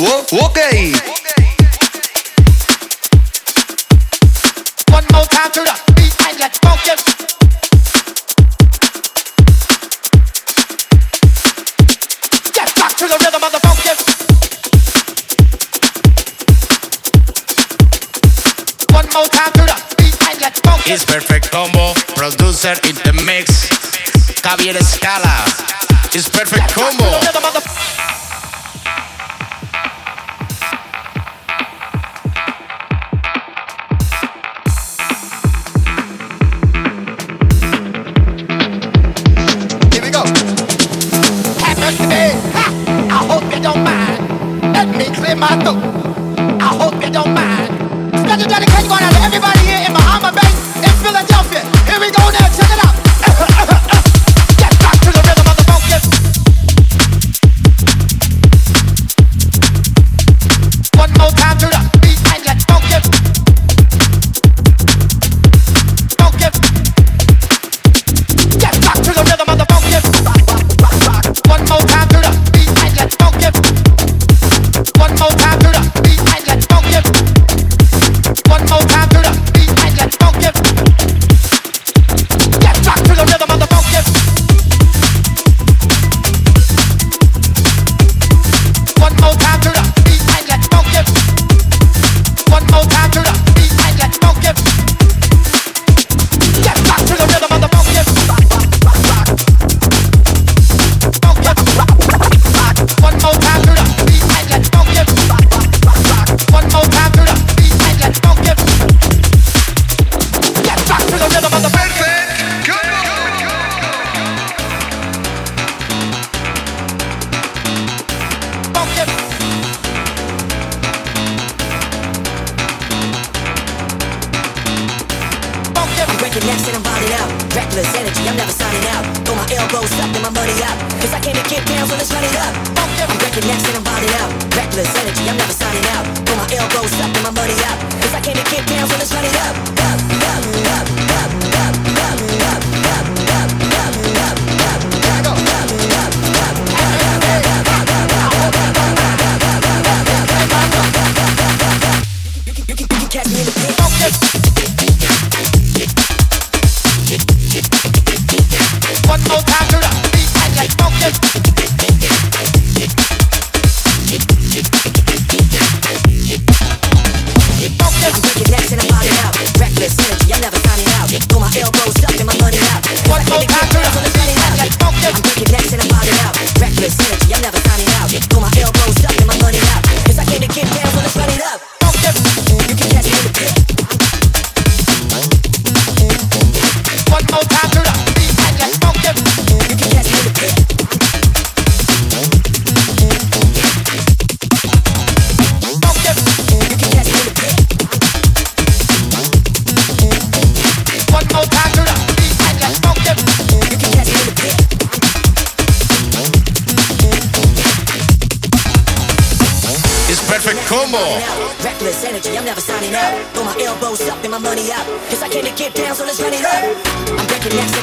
Okay. restless energy, I'm never signing out. Throw my elbows up and my money up. Cause I came to kick down, when let's run it up. I'm breaking necks and I'm wilding out. Reckless energy, I'm never signing out. Throw my elbows up and my money up. Cause I came to kick down, when let's run it up. Up, up, up, up, up, up, up, up, up, up, up, up, up, up, up, up. catch me Yeah. Yes.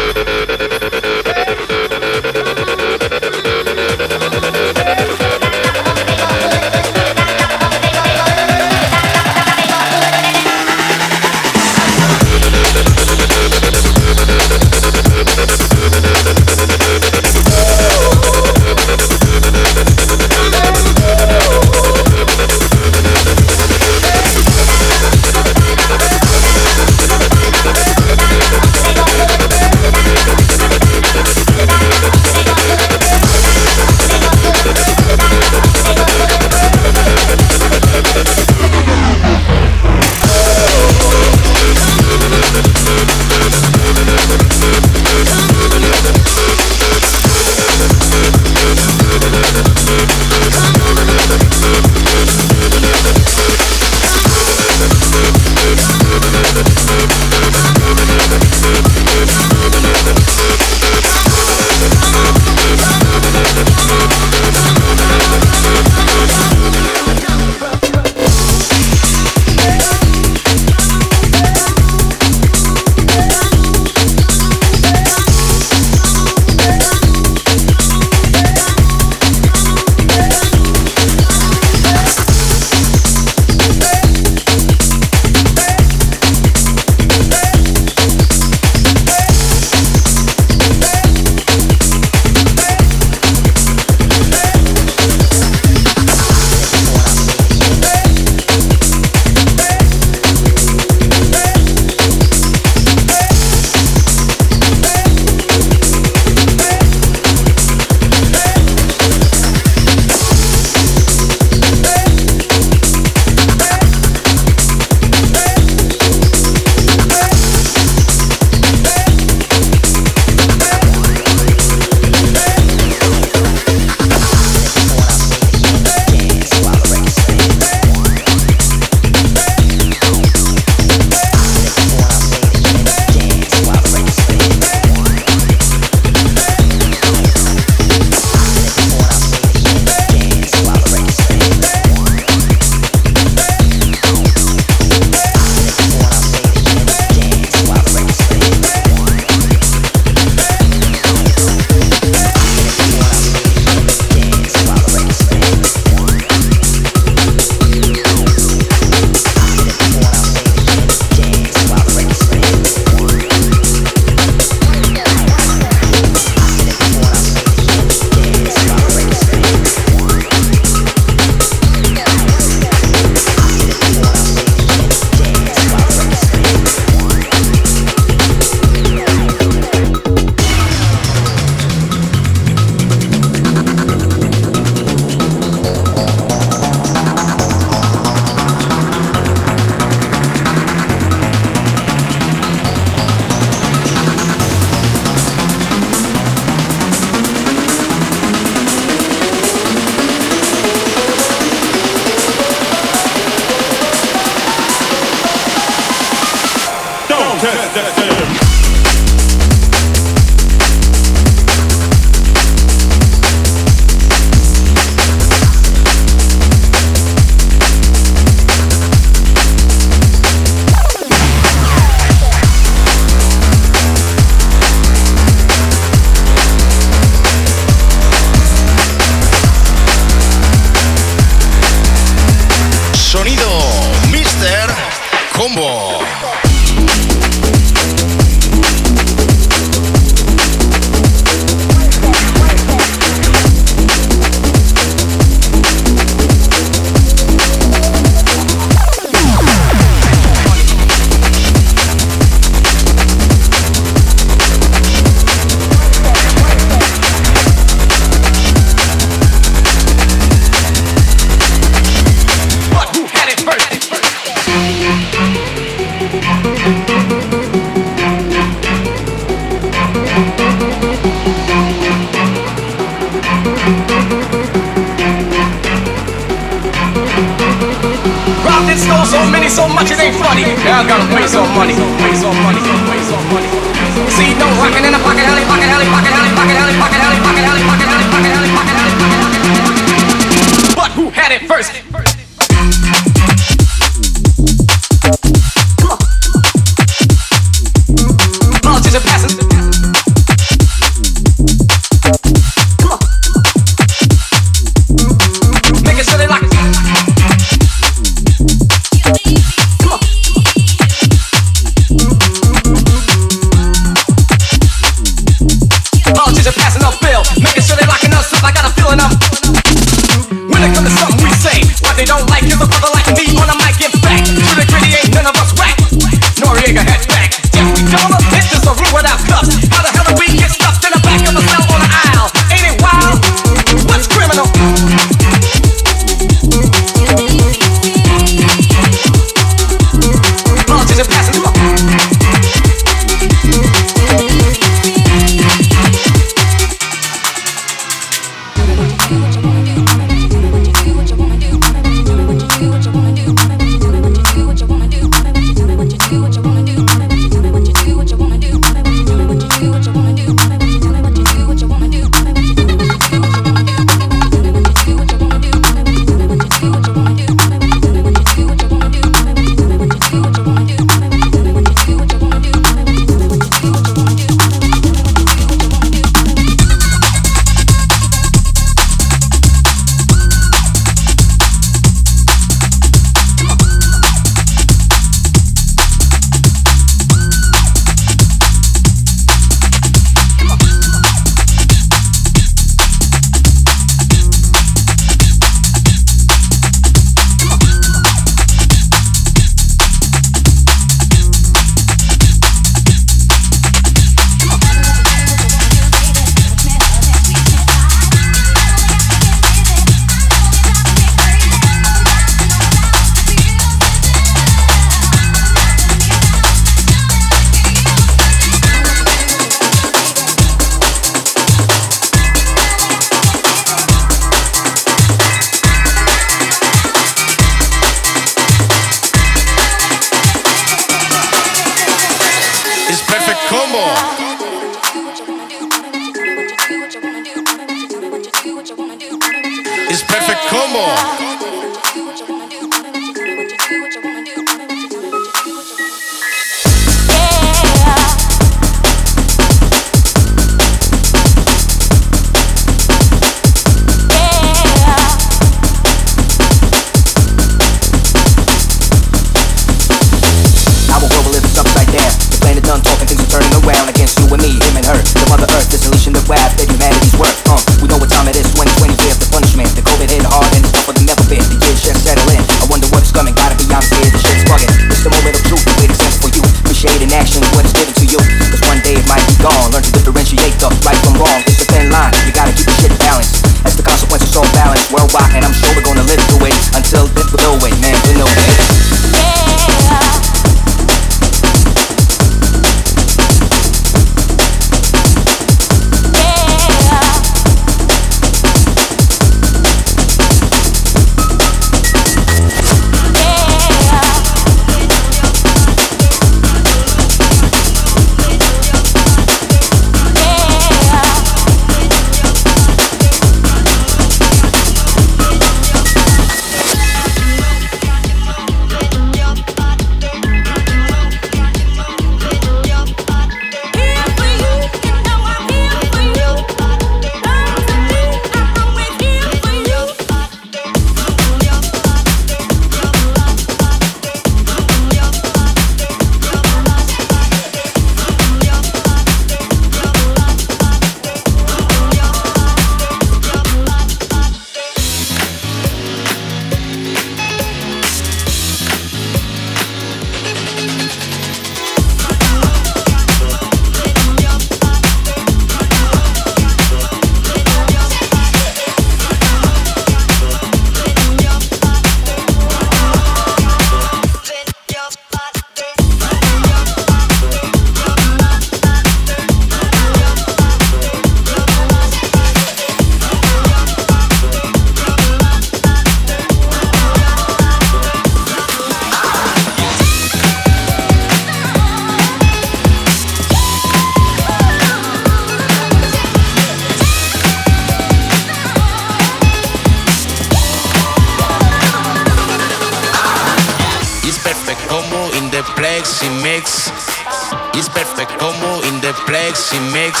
It's Perfect Kombo in the plexi makes.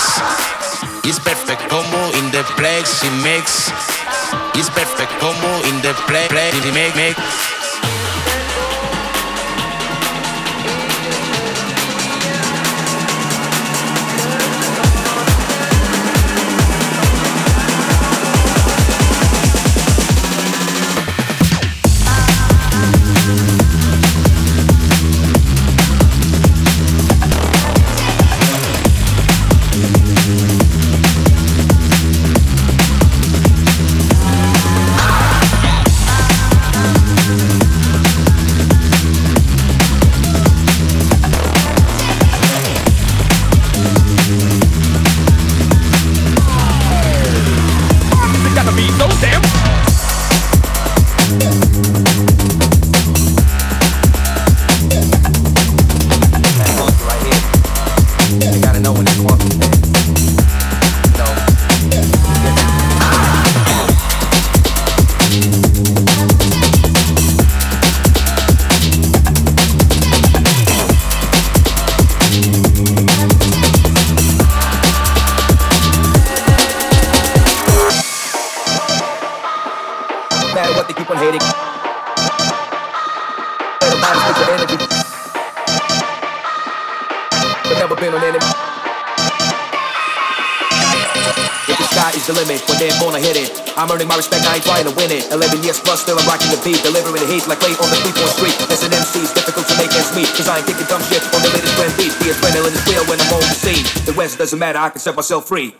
It's Perfect Kombo in the plexi makes. It's Perfect Kombo in the plexi makes. As a matter, I can set myself free.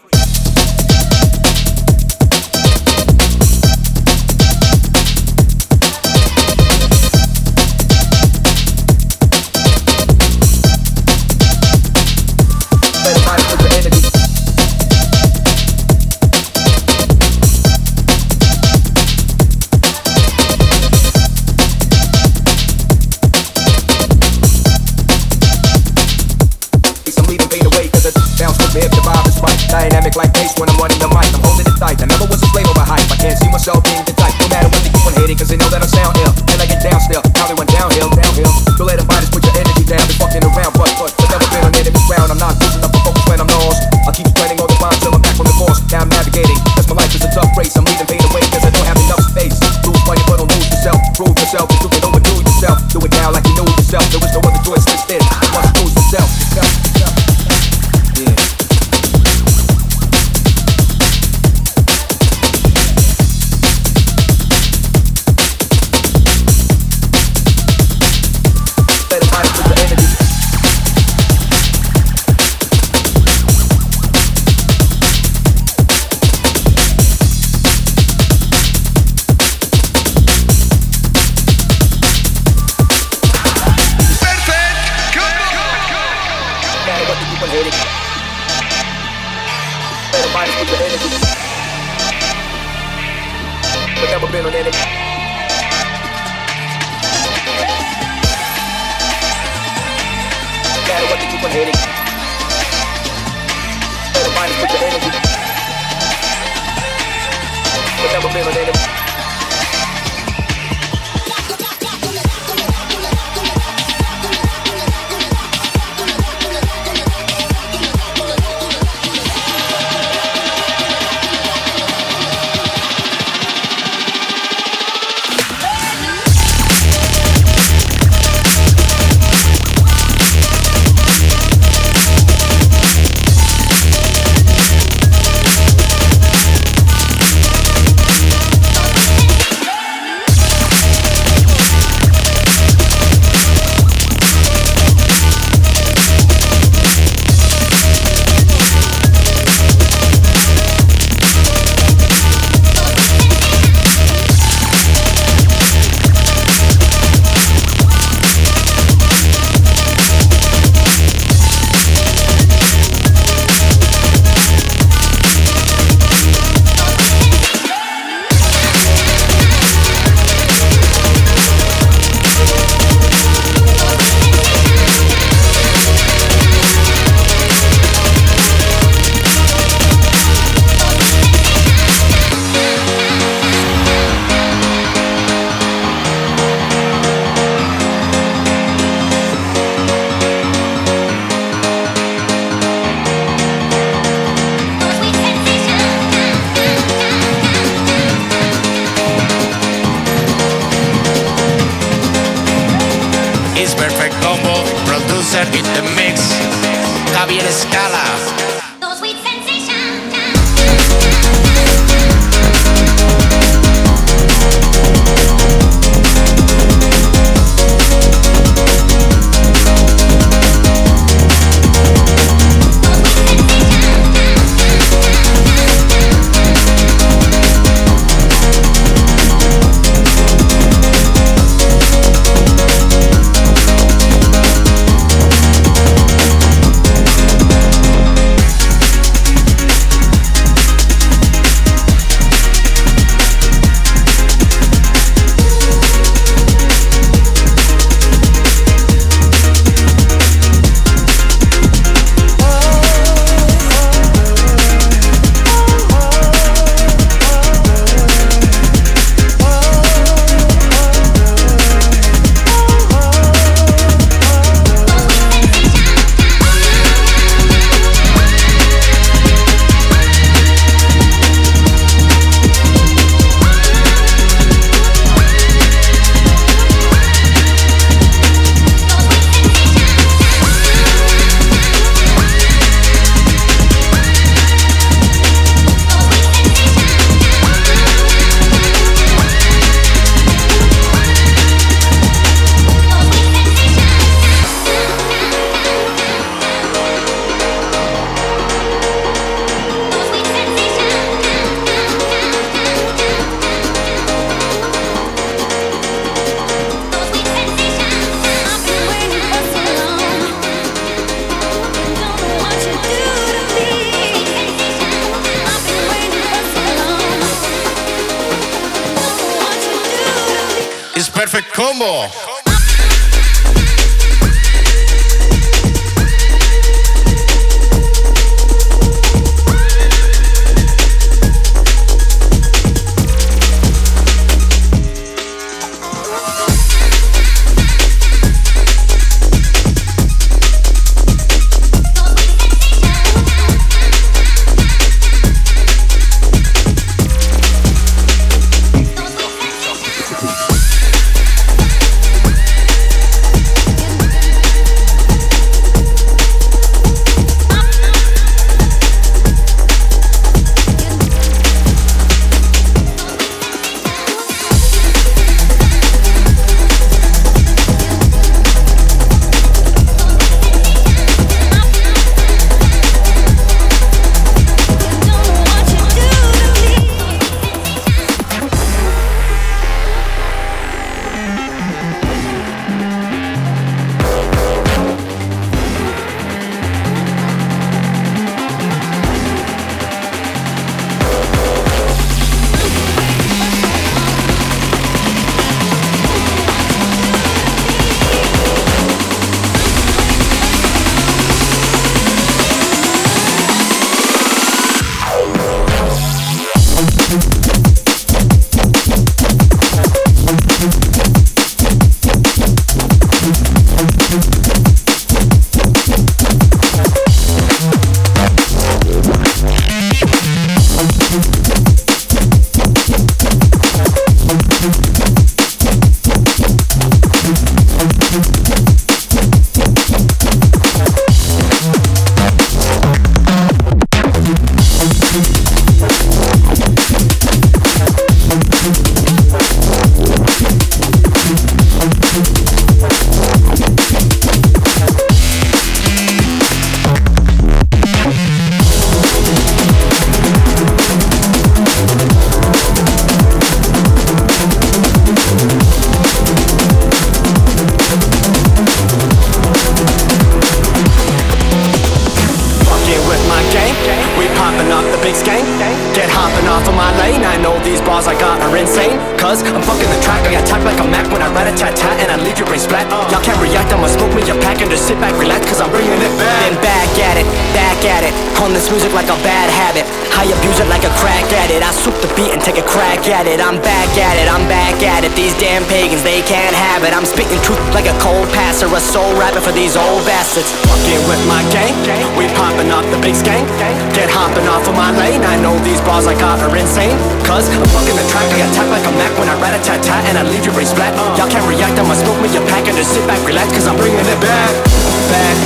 going back at it, back at it. On this music like a bad habit. I abuse it like a crack at it. I swoop the beat and take a crack at it. I'm back at it, I'm back at it. These damn pagans, they can't have it. I'm spitting truth like a cold passer, a soul rapper for these old bastards. Fucking with my gang, we popping off the big skank. Get hopping off of my lane. I know these bars I got are insane. Cause I'm fucking the track, I attack like a Mac when I rat a tat tat and I leave your raised flat. Y'all can't react, I'ma smoke me a pack and just sit back, relax, cause I'm bringing it back. Back,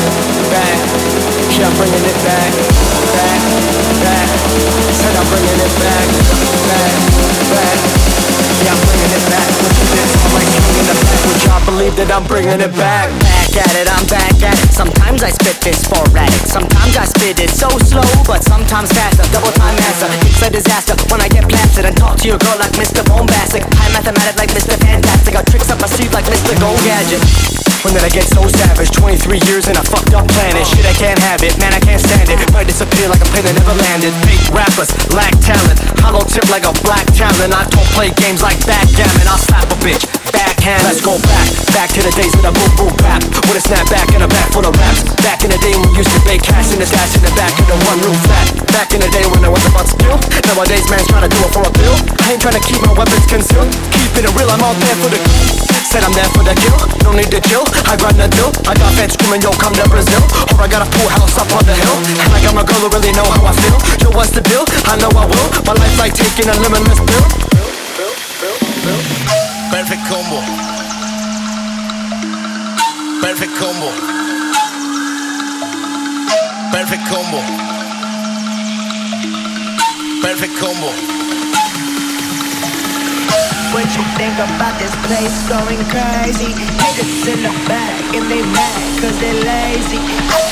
back. Yeah, I'm bringing it back. Back, back. Said I'm bringing it back. Back, back. Yeah, I'm bringing it back. Look at this, I'm like king in the back. Would y'all believe that I'm bringing it back? Back at it, I'm back at it. Sometimes I spit this sporadic. Sometimes I spit it so slow, but sometimes faster. Double time answer. It's a disaster when I get blasted and talk to your girl like Mr. Bombastic. High mathematic like Mr. Fantastic. Got tricks up my sleeve like Mr. Go Gadget. When did I get so savage? 23 years in a fucked up planet. Shit, I can't have it, man, I can't stand it. Might disappear like a plane that never landed. Fake rappers lack talent. Hollow tip like a black talent. I don't play games like backgammon. I'll slap a bitch. Backhand, let's go back. Back to the days of the boom boom bap. With a snap back and a back full of raps. Back in the day when we used to bake cash in the stash in the back of the one room flat. Back in the day when I was about skill. Nowadays, man's trying to do it for a bill. I ain't trying to keep my weapons concealed. Keeping it real, I'm out there for the. Said I'm there for the kill, no need to chill. I grind the dough. I got fans screaming, yo, come to Brazil. Or I got a pool house up on the hill. And I got my girl who really know how I feel. Yo, what's the deal? I know I will. My life like taking a limitless pill. Perfect Kombo. Perfect Kombo. Perfect Kombo. Perfect Kombo. What you think about this place going crazy? Haters in the back and they mad cause they lazy.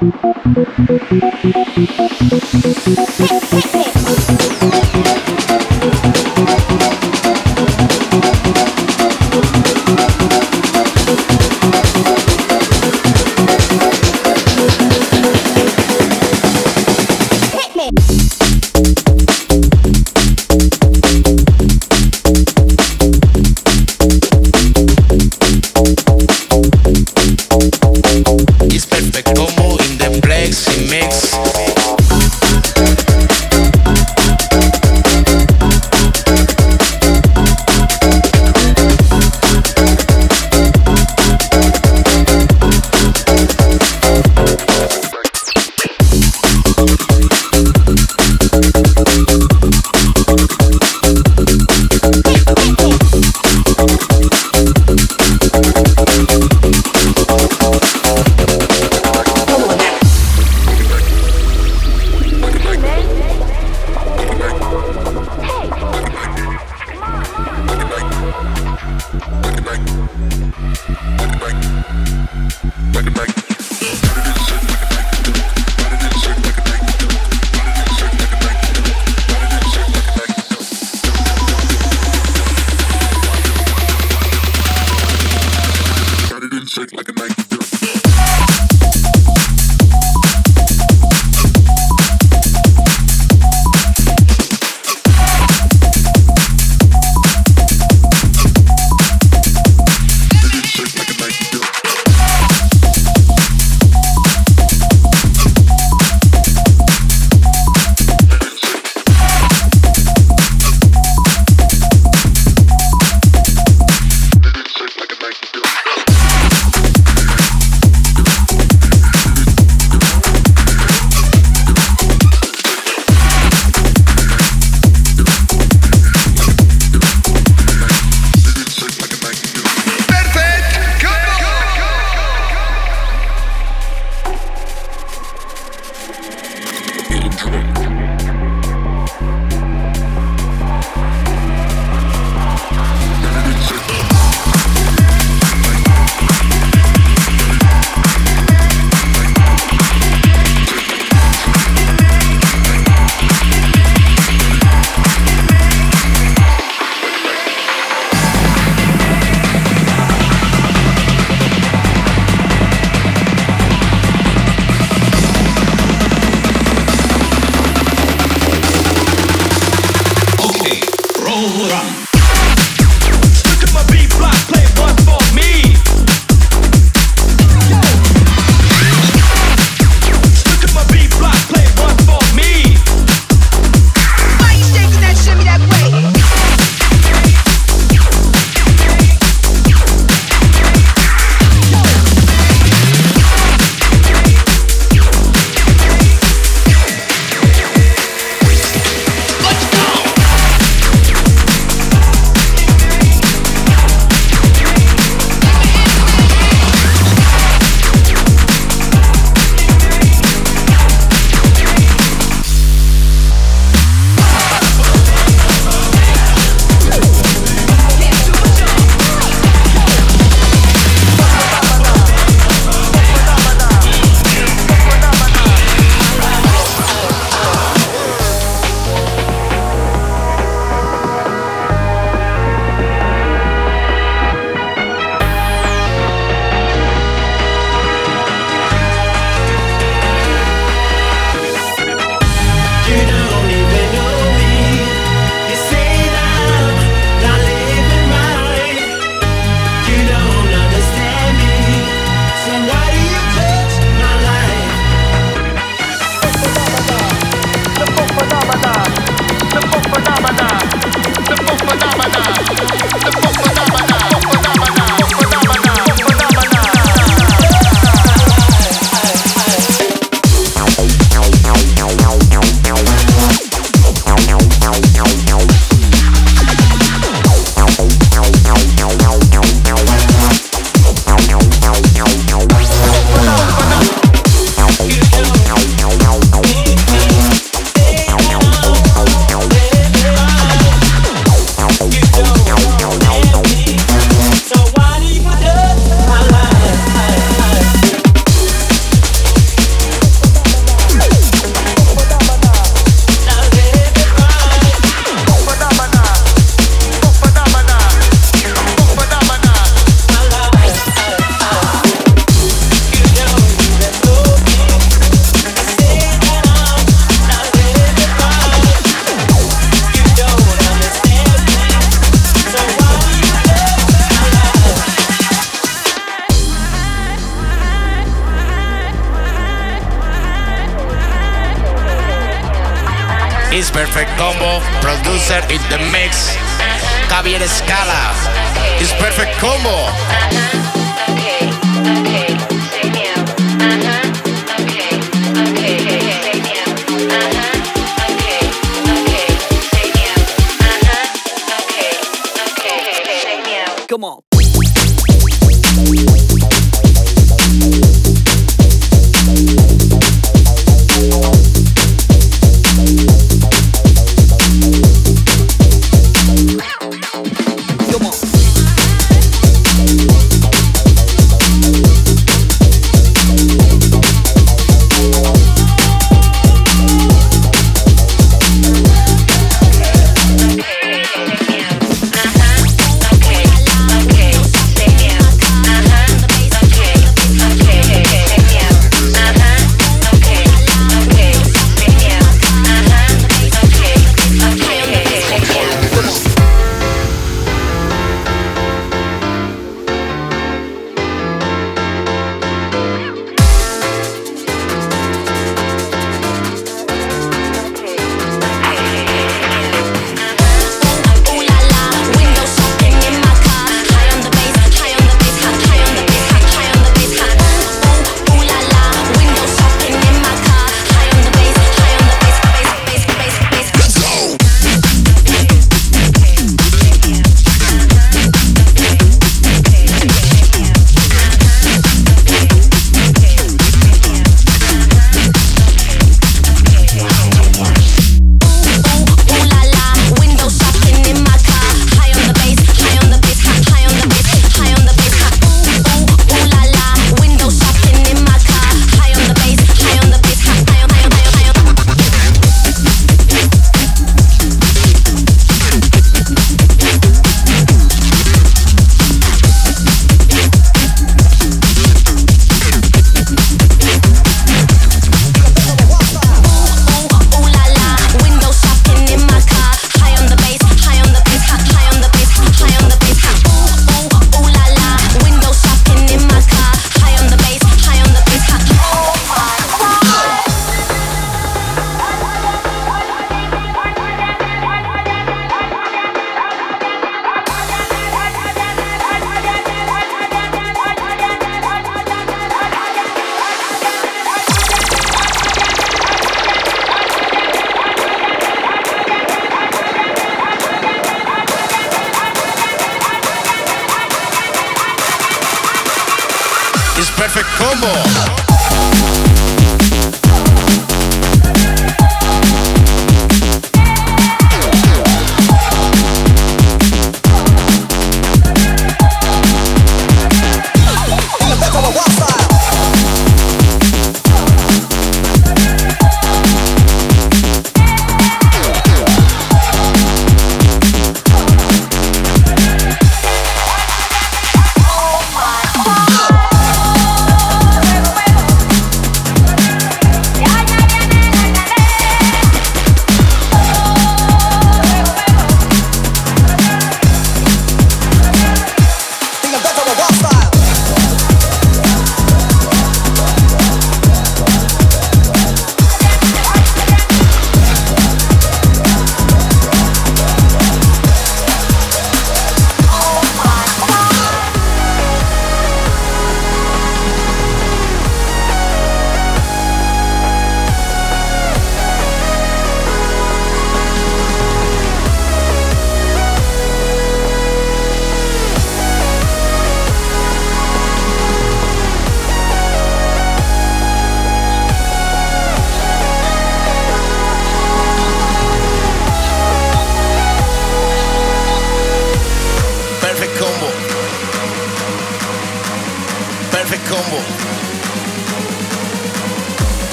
Thank you. Come on.